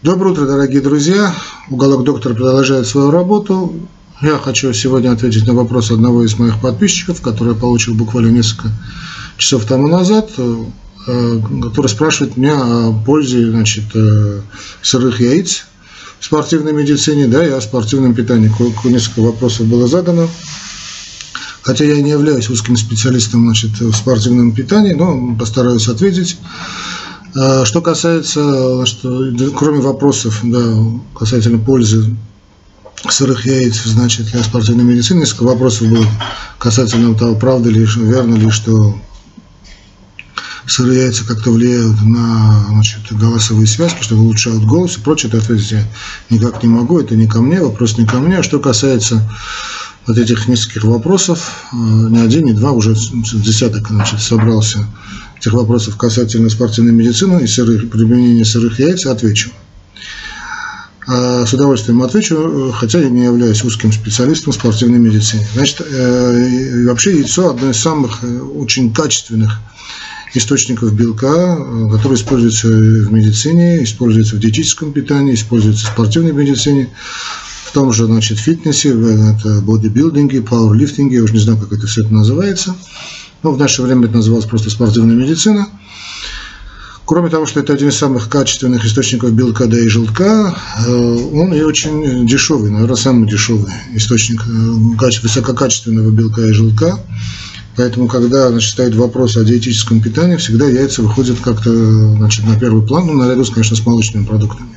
Доброе утро, дорогие друзья. Уголок доктора продолжает свою работу. Я хочу сегодня ответить на вопрос одного из моих подписчиков, который я получил буквально несколько часов тому назад, э, который спрашивает меня о пользе значит, э, сырых яиц в спортивной медицине, да, и о спортивном питании. Несколько вопросов было задано. Хотя я не являюсь узким специалистом значит, в спортивном питании, но постараюсь ответить. А, что касается, что, кроме вопросов, да, касательно пользы сырых яиц, значит, для спортивной медицины, несколько вопросов было касательно того, правда ли, верно ли, что сырые яйца как-то влияют на значит, голосовые связки, что улучшают голос и прочее, это ответить я никак не могу, это не ко мне, вопрос не ко мне. А что касается вот этих нескольких вопросов, э, не один, не два, уже десяток значит, собрался этих вопросов касательно спортивной медицины и сырых, применения сырых яиц, отвечу. А с удовольствием отвечу, хотя я не являюсь узким специалистом в спортивной медицине. Значит, э, вообще яйцо одно из самых э, очень качественных источников белка, который используется в медицине, используется в диетическом питании, используется в спортивной медицине в том же значит, фитнесе, это бодибилдинге, пауэрлифтинге, я уже не знаю, как это все это называется. Но в наше время это называлось просто спортивная медицина. Кроме того, что это один из самых качественных источников белка да и желтка, э, он и очень дешевый, наверное, самый дешевый источник э, высококачественного белка и желтка. Поэтому, когда значит, стоит вопрос о диетическом питании, всегда яйца выходят как-то значит, на первый план, ну, наряду, конечно, с молочными продуктами.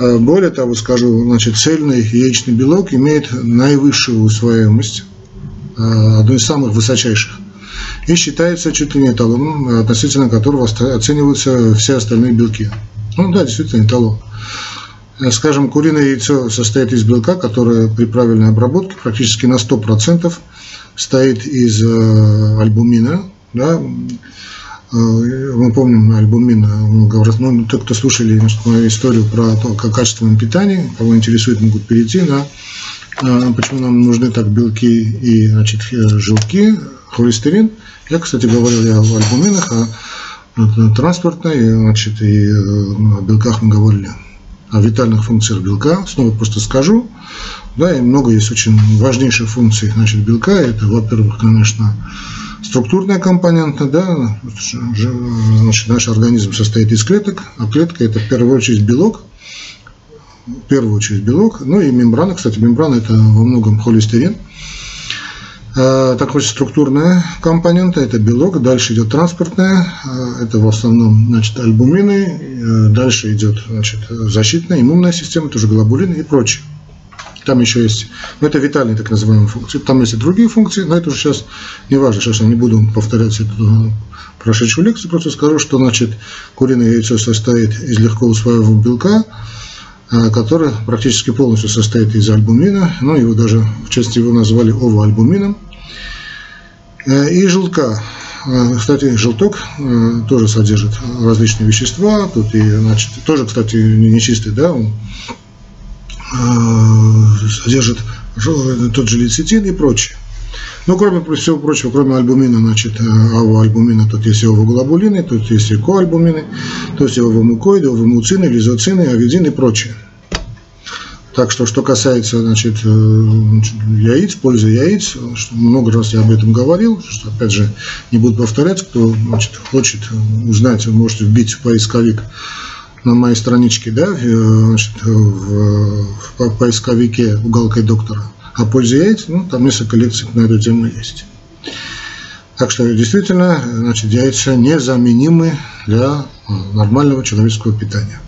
А более того, скажу, значит, цельный яичный белок имеет наивысшую усвояемость, а, одну из самых высочайших, и считается чуть ли не эталоном, относительно которого оцениваются все остальные белки. Ну да, действительно эталон. Э, скажем, куриное яйцо состоит из белка, которое при правильной обработке практически на 100% стоит из э, альбумина, да, Э, мы помним альбумин, ну, те, кто слушали мою историю про то, как качественное питание, кого интересует, могут перейти на э, почему нам нужны так белки и значит, желтки, холестерин. Я, кстати, говорил я о альбуминах, о транспортной, значит, и э, о белках мы говорили, о витальных функциях белка. Снова просто скажу, да, и много есть очень важнейших функций, значит, белка. Это, во-первых, конечно, структурная компонента, да, значит, наш организм состоит из клеток, а клетка это в первую очередь белок, в первую очередь белок, ну и мембрана, кстати, мембрана это во многом холестерин. А, так вот, структурная компонента – это белок, дальше идет транспортная, а, это в основном значит, альбумины, э, дальше идет значит, защитная, иммунная система, тоже глобулины и прочее. Там еще есть, ну это витальные так называемые функции. Там есть и другие функции, но это уже сейчас не важно. Сейчас я не буду повторять эту прошедшую лекцию, просто скажу, что значит куриное яйцо состоит из легко усваиваемого белка, который практически полностью состоит из альбумина, ну его даже в части его назвали овоальбумином, э, и желтка. Э, кстати, желток э, тоже содержит различные вещества, тут и, значит, тоже, кстати, не чистый, да, он Э, содержит тот же лецитин и прочее. Но кроме всего прочего, кроме альбумина, значит, э, альбумина, тут есть овоглобулины, тут есть и коальбумины, тут есть овомукоиды, овомуцины, лизоцины, авидин и прочее. Так что, что касается значит, э, яиц, пользы яиц, что много раз я об этом говорил, что, опять же, не буду повторять, кто значит, хочет узнать, вы можете вбить в поисковик на моей страничке, да, значит, в, в поисковике уголкой доктора о пользе яиц, ну, там несколько лекций на эту тему есть. Так что действительно, значит, яйца незаменимы для нормального человеческого питания.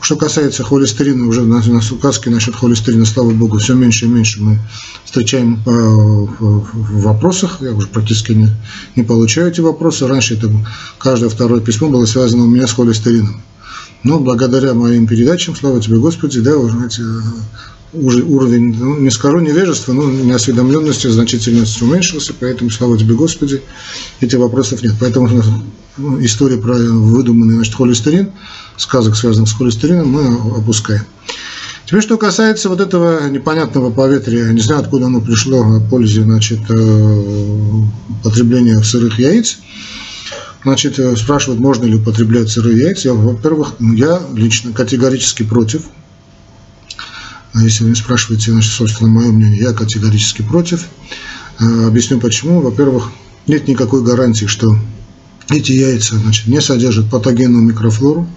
Что касается холестерина, уже на, на указке насчет холестерина, слава богу, все меньше и меньше мы встречаем э, в вопросах. Я уже практически не, не получаю эти вопросы. Раньше это каждое второе письмо было связано у меня с холестерином. Но благодаря моим передачам, слава тебе Господи, да, уже знаете, уже уровень, ну, не скажу невежества, но неосведомленности значительно уменьшился, поэтому, слава тебе Господи, этих вопросов нет. Поэтому ну, история про выдуманный значит, холестерин, сказок, связанных с холестерином, мы опускаем. Теперь, что касается вот этого непонятного поветрия, не знаю, откуда оно пришло о пользе значит, э, потребления сырых яиц. Значит, э, спрашивают, можно ли употреблять сырые яйца. Во-первых, я лично категорически против. А если вы спрашиваете, значит, собственно, мое мнение, я категорически против. Э, объясню почему. Во-первых, нет никакой гарантии, что эти яйца значит, не содержат патогенную микрофлору.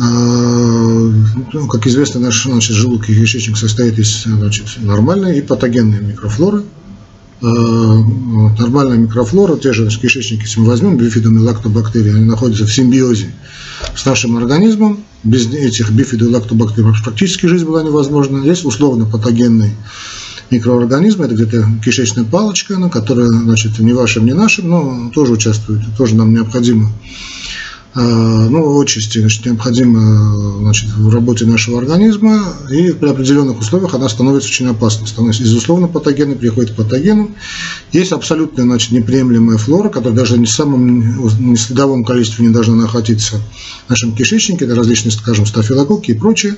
А, ну, как известно, наш значит, желудок и кишечник состоит из значит, нормальной и патогенной микрофлоры. А, нормальная микрофлора, те же кишечники, если мы возьмем, бифидум и лактобактерии, они находятся в симбиозе с нашим организмом. Без этих бифидов и лактобактерий практически жизнь была невозможна. Есть условно патогенный микроорганизмы, это где-то кишечная палочка, она, которая, значит, не вашим, не нашим, но тоже участвует, тоже нам необходимо ну, отчасти значит, необходимо значит, в работе нашего организма, и при определенных условиях она становится очень опасной. Становится из условно патогенной, приходит к патогену. Есть абсолютно значит, неприемлемая флора, которая даже не в самом следовом количестве не должна находиться в нашем кишечнике, это различные, скажем, стафилококки и прочее.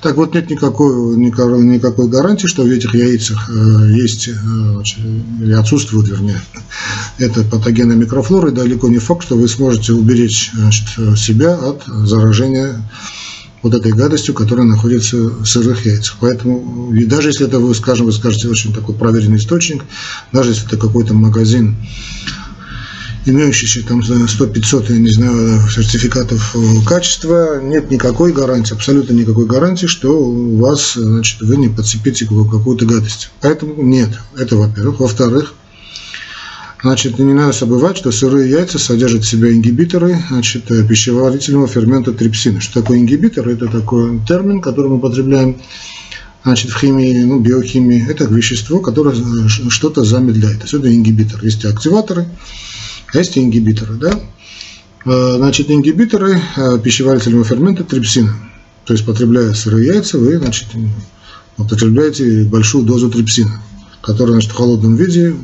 Так вот, нет никакой, никакой, никакой гарантии, что в этих яйцах э, есть, э, или отсутствует, вернее, эта патогенная микрофлора, и далеко не факт, что вы сможете уберечь значит, себя от заражения вот этой гадостью, которая находится в сырых яйцах. Поэтому, и даже если это вы, скажем, вы скажете очень такой проверенный источник, даже если это какой-то магазин, имеющийся там 100-500, я не знаю, сертификатов качества, нет никакой гарантии, абсолютно никакой гарантии, что у вас, значит, вы не подцепите какую-то гадость. Поэтому нет, это во-первых. Во-вторых, Значит, не надо забывать, что сырые яйца содержат в себе ингибиторы значит, э, пищеварительного фермента трипсина. Что такое ингибитор? Это такой термин, который мы употребляем значит, в химии, ну, биохимии. Это вещество, которое э, что-то замедляет. То есть это ингибитор. Есть акциваторы, есть ингибиторы. Да? Э, значит, ингибиторы пищеварительного фермента трипсина. То есть, потребляя сырые яйца, вы значит, употребляете большую дозу трипсина, которая значит, в холодном виде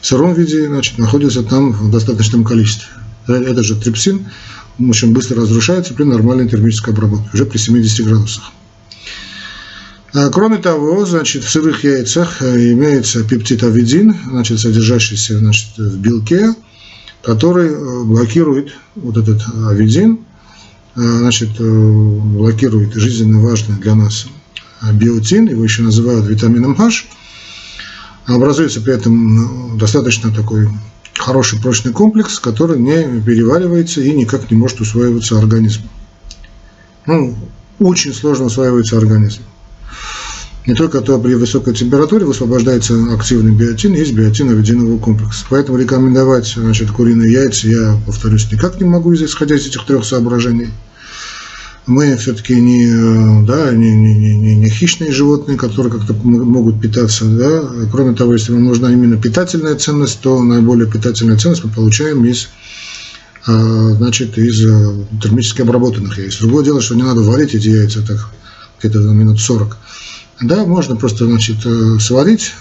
в сыром виде значит, находится там в достаточном количестве. Этот же трипсин очень быстро разрушается при нормальной термической обработке, уже при 70 градусах. А, кроме того, значит, в сырых яйцах э, имеется пептид авидин, значит, содержащийся значит, в белке, который э, блокирует вот этот авидин, э, значит, блокирует жизненно важный для нас биотин, его еще называют витамином H, Образуется при этом достаточно такой хороший прочный комплекс, который не переваривается и никак не может усваиваться организмом. Ну, очень сложно усваивается организм. Не только то при высокой температуре высвобождается активный биотин, есть биотиновидиновый комплекс. Поэтому рекомендовать значит, куриные яйца я, повторюсь, никак не могу, исходя из этих трех соображений мы все-таки не, да, не, не, не, не хищные животные, которые как-то могут питаться. Да? Кроме того, если вам нужна именно питательная ценность, то наиболее питательная ценность мы получаем из э, значит, из э, термически обработанных яиц. Другое дело, что не надо варить эти яйца так где-то минут 40. Да, можно просто значит, сварить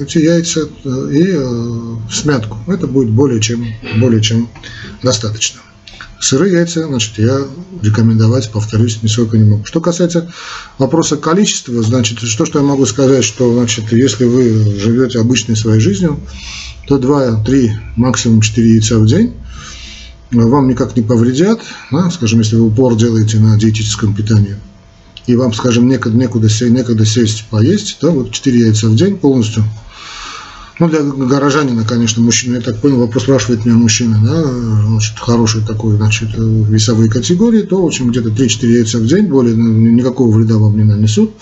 эти яйца и смятку. Это будет более чем, более чем достаточно. Сырые яйца, значит, я рекомендовать, повторюсь, нисколько не могу. Что касается вопроса количества, значит, что, что я могу сказать, что, значит, если вы живете обычной своей жизнью, то 2, 3, максимум 4 яйца в день вам никак не повредят, да, скажем, если вы упор делаете на диетическом питании, и вам, скажем, некуда, некуда, некуда сесть поесть, да, вот 4 яйца в день полностью – ну, для горожанина, конечно, мужчина, я так понял, вопрос спрашивает меня мужчина, да, значит, хороший такой, значит, весовые категории, то, в общем, где-то 3-4 яйца в день, более ну, никакого вреда вам не нанесут,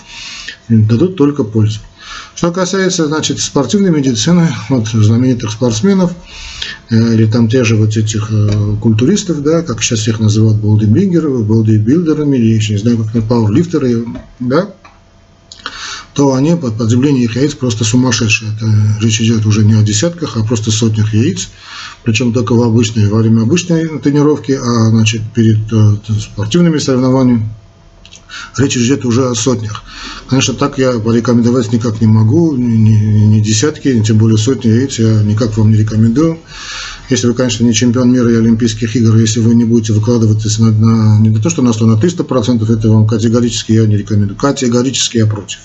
дадут только пользу. Что касается, значит, спортивной медицины, вот знаменитых спортсменов, э, или там те же вот этих э, культуристов, да, как сейчас их называют бодибилдерами, бодибилдерами, или еще не знаю, как пауэрлифтеры, да, то они под потребление их яиц просто сумасшедшие. Это речь идет уже не о десятках, а просто сотнях яиц. Причем только в обычной, во время обычной тренировки, а значит, перед э, спортивными соревнованиями речь идет уже о сотнях. Конечно, так я порекомендовать никак не могу, ни десятки, ни тем более сотни яиц я никак вам не рекомендую. Если вы, конечно, не чемпион мира и Олимпийских игр, если вы не будете выкладываться на, на не то, что на 100, на 300%, это вам категорически я не рекомендую. Категорически я против.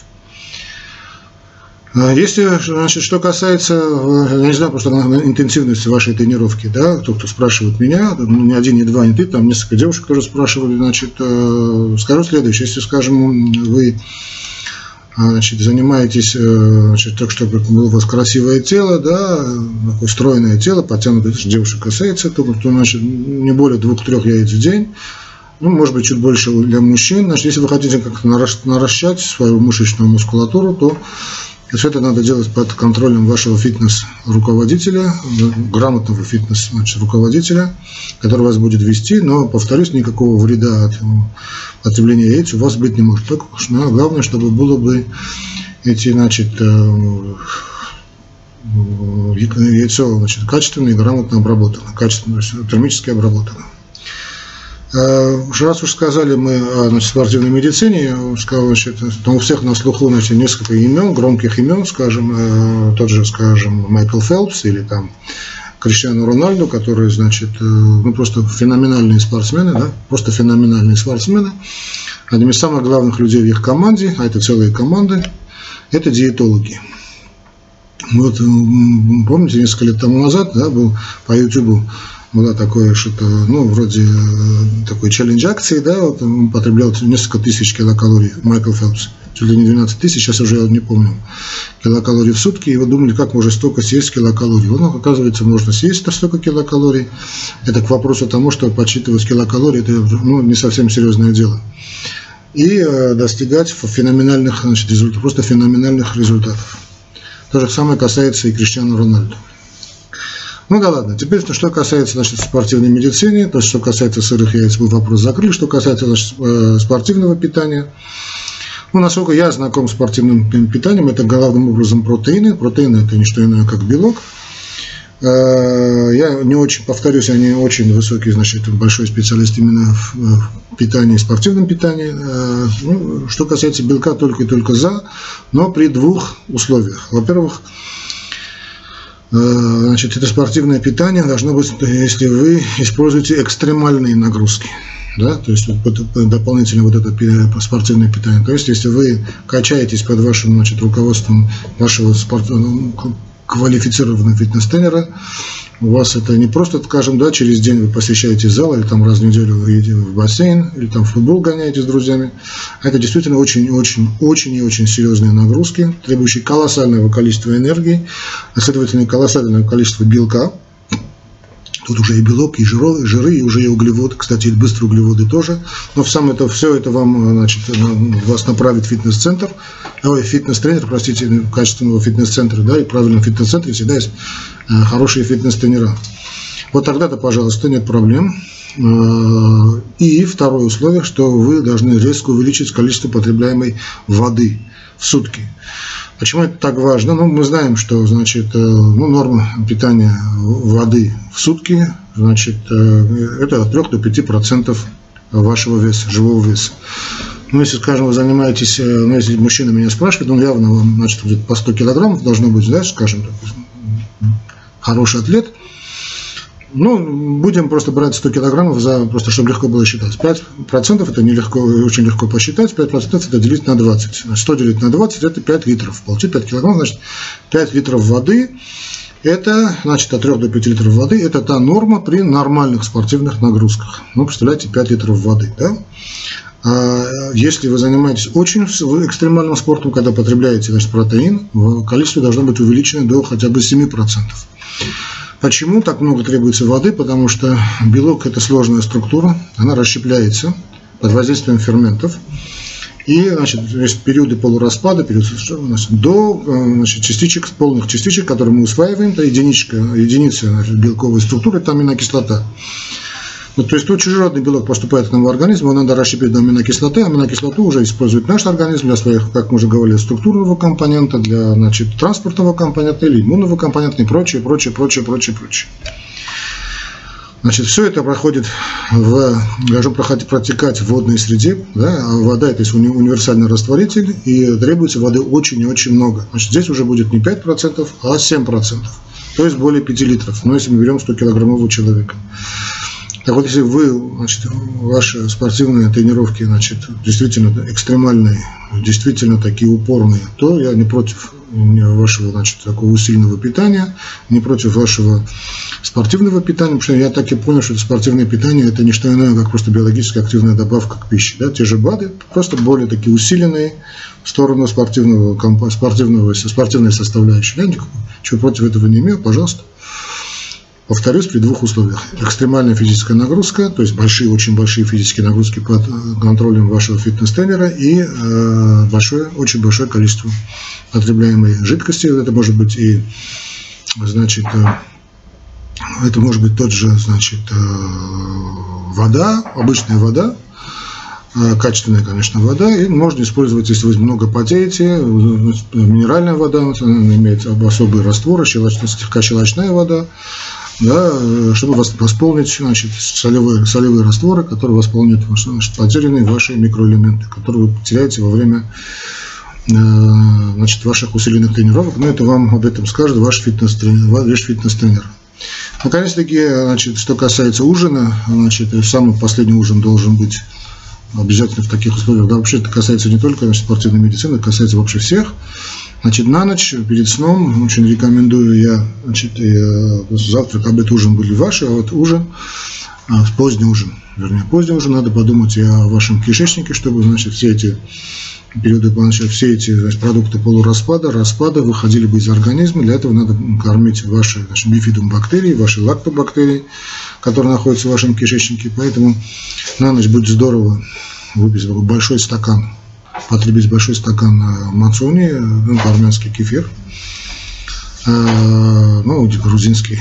А если, значит, что касается, э, я не знаю, просто интенсивности вашей тренировки, да, тот, кто спрашивает меня, ну, не один, не два, не три, там несколько девушек тоже спрашивали, значит, э, скажу следующее, если, скажем, вы значит, занимаетесь, э, значит, так, чтобы было у вас красивое тело, да, такое стройное тело, подтянутое, девушек касается, то, то значит, не более двух-трех яиц в день, ну, может быть, чуть больше для мужчин. Значит, если вы хотите как-то наращать свою мышечную мускулатуру, то все это надо делать под контролем вашего фитнес-руководителя, грамотного фитнес-руководителя, который вас будет вести, но, повторюсь, никакого вреда от потребления яиц у вас быть не может. Только ну, главное, чтобы было бы эти, значит, э, яйцо значит, качественно и грамотно обработано, качественно, термически обработано. Э, раз уж сказали мы о спортивной медицине, сказал, значит, там у всех на слуху значит, несколько имен, громких имен, скажем, э, тот же, скажем, Майкл Фелпс или там Криштиану Рональду, которые, значит, э, ну, просто феноменальные спортсмены, да, просто феноменальные спортсмены. Одним из самых главных людей в их команде, а это целые команды, это диетологи. Вот, помните, несколько лет тому назад, да, был по YouTube была такое что-то, ну, вроде э, такой челлендж акции, да, вот он потреблял несколько тысяч килокалорий, Майкл Фелпс, чуть ли не 12 тысяч, сейчас уже я не помню, килокалорий в сутки, и вы думали, как можно столько съесть килокалорий. Он, оказывается, можно съесть столько килокалорий. Это к вопросу тому, что подсчитывать килокалории, это ну, не совсем серьезное дело. И э, достигать феноменальных значит, результатов, просто феноменальных результатов. То же самое касается и Криштиану Рональду. Ну да ладно, теперь что касается значит, спортивной медицины, то, что касается сырых яиц, мы вопрос закрыли, что касается значит, э, спортивного питания. Ну, насколько я знаком с спортивным питанием, это главным образом протеины. Протеины – это не что иное, как белок. Э, я не очень, повторюсь, я не очень высокий, значит, большой специалист именно в питании, спортивном питании. Э, ну, что касается белка, только и только за, но при двух условиях. Во-первых, значит, это спортивное питание должно быть, если вы используете экстремальные нагрузки. Да, то есть вот, дополнительно вот это спортивное питание. То есть, если вы качаетесь под вашим значит, руководством вашего спорт, ну, квалифицированного фитнес-тренера, у вас это не просто, скажем, да, через день вы посещаете зал, или там раз в неделю вы едете в бассейн, или там в футбол гоняете с друзьями. Это действительно очень-очень-очень и очень серьезные нагрузки, требующие колоссального количества энергии, а следовательно колоссальное количество белка, Тут уже и белок, и жиры, жиры, и уже и углеводы, кстати, и быстрые углеводы тоже. Но в сам это, все это вам, значит, вас направит фитнес-центр, ой, фитнес-тренер, простите, качественного фитнес-центра, да, и правильном фитнес-центре всегда есть э, хорошие фитнес-тренера. Вот тогда-то, пожалуйста, нет проблем. Э, и второе условие, что вы должны резко увеличить количество потребляемой воды в сутки. Почему это так важно? Ну, мы знаем, что значит, э, ну, норма питания воды в сутки значит, э, это от 3 до 5 процентов вашего веса, живого веса. Ну, если, скажем, вы занимаетесь, э, ну, если мужчина меня спрашивает, он явно вам, значит, по 100 килограммов должно быть, да, скажем, хороший атлет – ну, будем просто брать 100 килограммов, за, просто чтобы легко было считать. 5% это нелегко, очень легко посчитать, 5% это делить на 20. 100 делить на 20 это 5 литров. Получить 5 килограммов, значит 5 литров воды. Это, значит, от 3 до 5 литров воды, это та норма при нормальных спортивных нагрузках. Ну, представляете, 5 литров воды, да? А если вы занимаетесь очень экстремальным спортом, когда потребляете значит, протеин, количество должно быть увеличено до хотя бы 7%. Почему так много требуется воды? Потому что белок – это сложная структура, она расщепляется под воздействием ферментов. И значит, есть периоды полураспада, период, значит, до значит, частичек, полных частичек, которые мы усваиваем, это единичка, единица значит, белковой структуры, это аминокислота. Ну, то есть, тут чужеродный белок поступает к нам в организм, его надо расщепить до аминокислоты. Аминокислоту уже использует наш организм для своих, как мы уже говорили, структурного компонента, для значит, транспортного компонента или иммунного компонента и прочее, прочее, прочее, прочее, прочее. Значит, все это проходит в, должно проходить, протекать в водной среде. Да? А вода это есть уни, универсальный растворитель, и требуется воды очень и очень много. Значит, здесь уже будет не 5%, а 7%. То есть более 5 литров. Но если мы берем 100 килограммового человека. Так вот, если вы, значит, ваши спортивные тренировки, значит, действительно экстремальные, действительно такие упорные, то я не против вашего, значит, такого усиленного питания, не против вашего спортивного питания, потому что я так и понял, что это спортивное питание это не что иное, как просто биологически активная добавка к пище. Да? Те же БАДы, просто более такие усиленные в сторону спортивного, спортивного, спортивной составляющей. Я ничего против этого не имею, пожалуйста. Повторюсь, при двух условиях. Экстремальная физическая нагрузка, то есть большие, очень большие физические нагрузки под э, контролем вашего фитнес-тренера и э, большое, очень большое количество потребляемой жидкости. Это может быть и, значит, э, это может быть тот же, значит, э, вода, обычная вода, э, качественная, конечно, вода, и можно использовать, если вы много потеете, минеральная вода, она имеет особый раствор, щелочная, слегка щелочная вода, да, чтобы восполнить значит, солевые, солевые растворы, которые восполняют значит, потерянные ваши микроэлементы, которые вы теряете во время э, значит, ваших усиленных тренировок. Но это вам об этом скажет ваш фитнес-тренер. Ваш фитнес-тренер. Наконец-таки, значит, что касается ужина, значит, самый последний ужин должен быть обязательно в таких условиях. Да, вообще это касается не только значит, спортивной медицины, это касается вообще всех. Значит, на ночь, перед сном, очень рекомендую я, значит, завтрак, обед, ужин были ваши, а вот ужин, а, поздний ужин, вернее, поздний ужин, надо подумать и о вашем кишечнике, чтобы, значит, все эти периоды, значит, все эти значит, продукты полураспада, распада выходили бы из организма. Для этого надо кормить ваши значит, бифидум бактерии, ваши лактобактерии, которые находятся в вашем кишечнике. Поэтому на ночь будет здорово выпить большой стакан потребить большой стакан э, мацуни, ну, армянский кефир, э, ну, грузинский,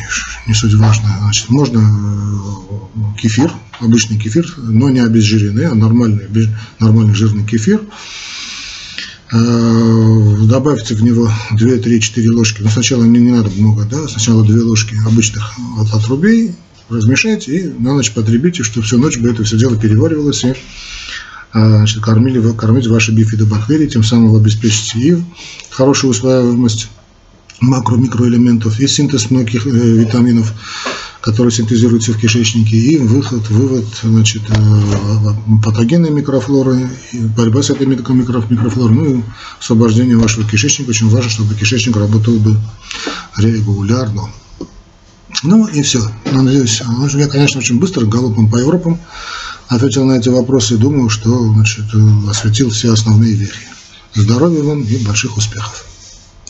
не суть важно. Значит, можно э, кефир, обычный кефир, но не обезжиренный, а нормальный, нормальный жирный кефир. Добавьте в него 2, 3, 4 ложки. Но сначала не, не надо много, да, сначала 2 ложки обычных от отрубей, размешайте и на ночь потребите, чтобы всю ночь бы это все дело переваривалось и кормили, кормить ваши бифидобактерии, тем самым вы обеспечите и хорошую усваиваемость макро-микроэлементов, и синтез многих э, витаминов, которые синтезируются в кишечнике, и выход, вывод значит, э, патогенной микрофлоры, борьба с этой микрофлорой, ну и освобождение вашего кишечника. Очень важно, чтобы кишечник работал бы регулярно. Ну и все. Надеюсь, я, конечно, очень быстро галопом по Европам ответил на эти вопросы и думаю, что значит, осветил все основные вехи. Здоровья вам и больших успехов!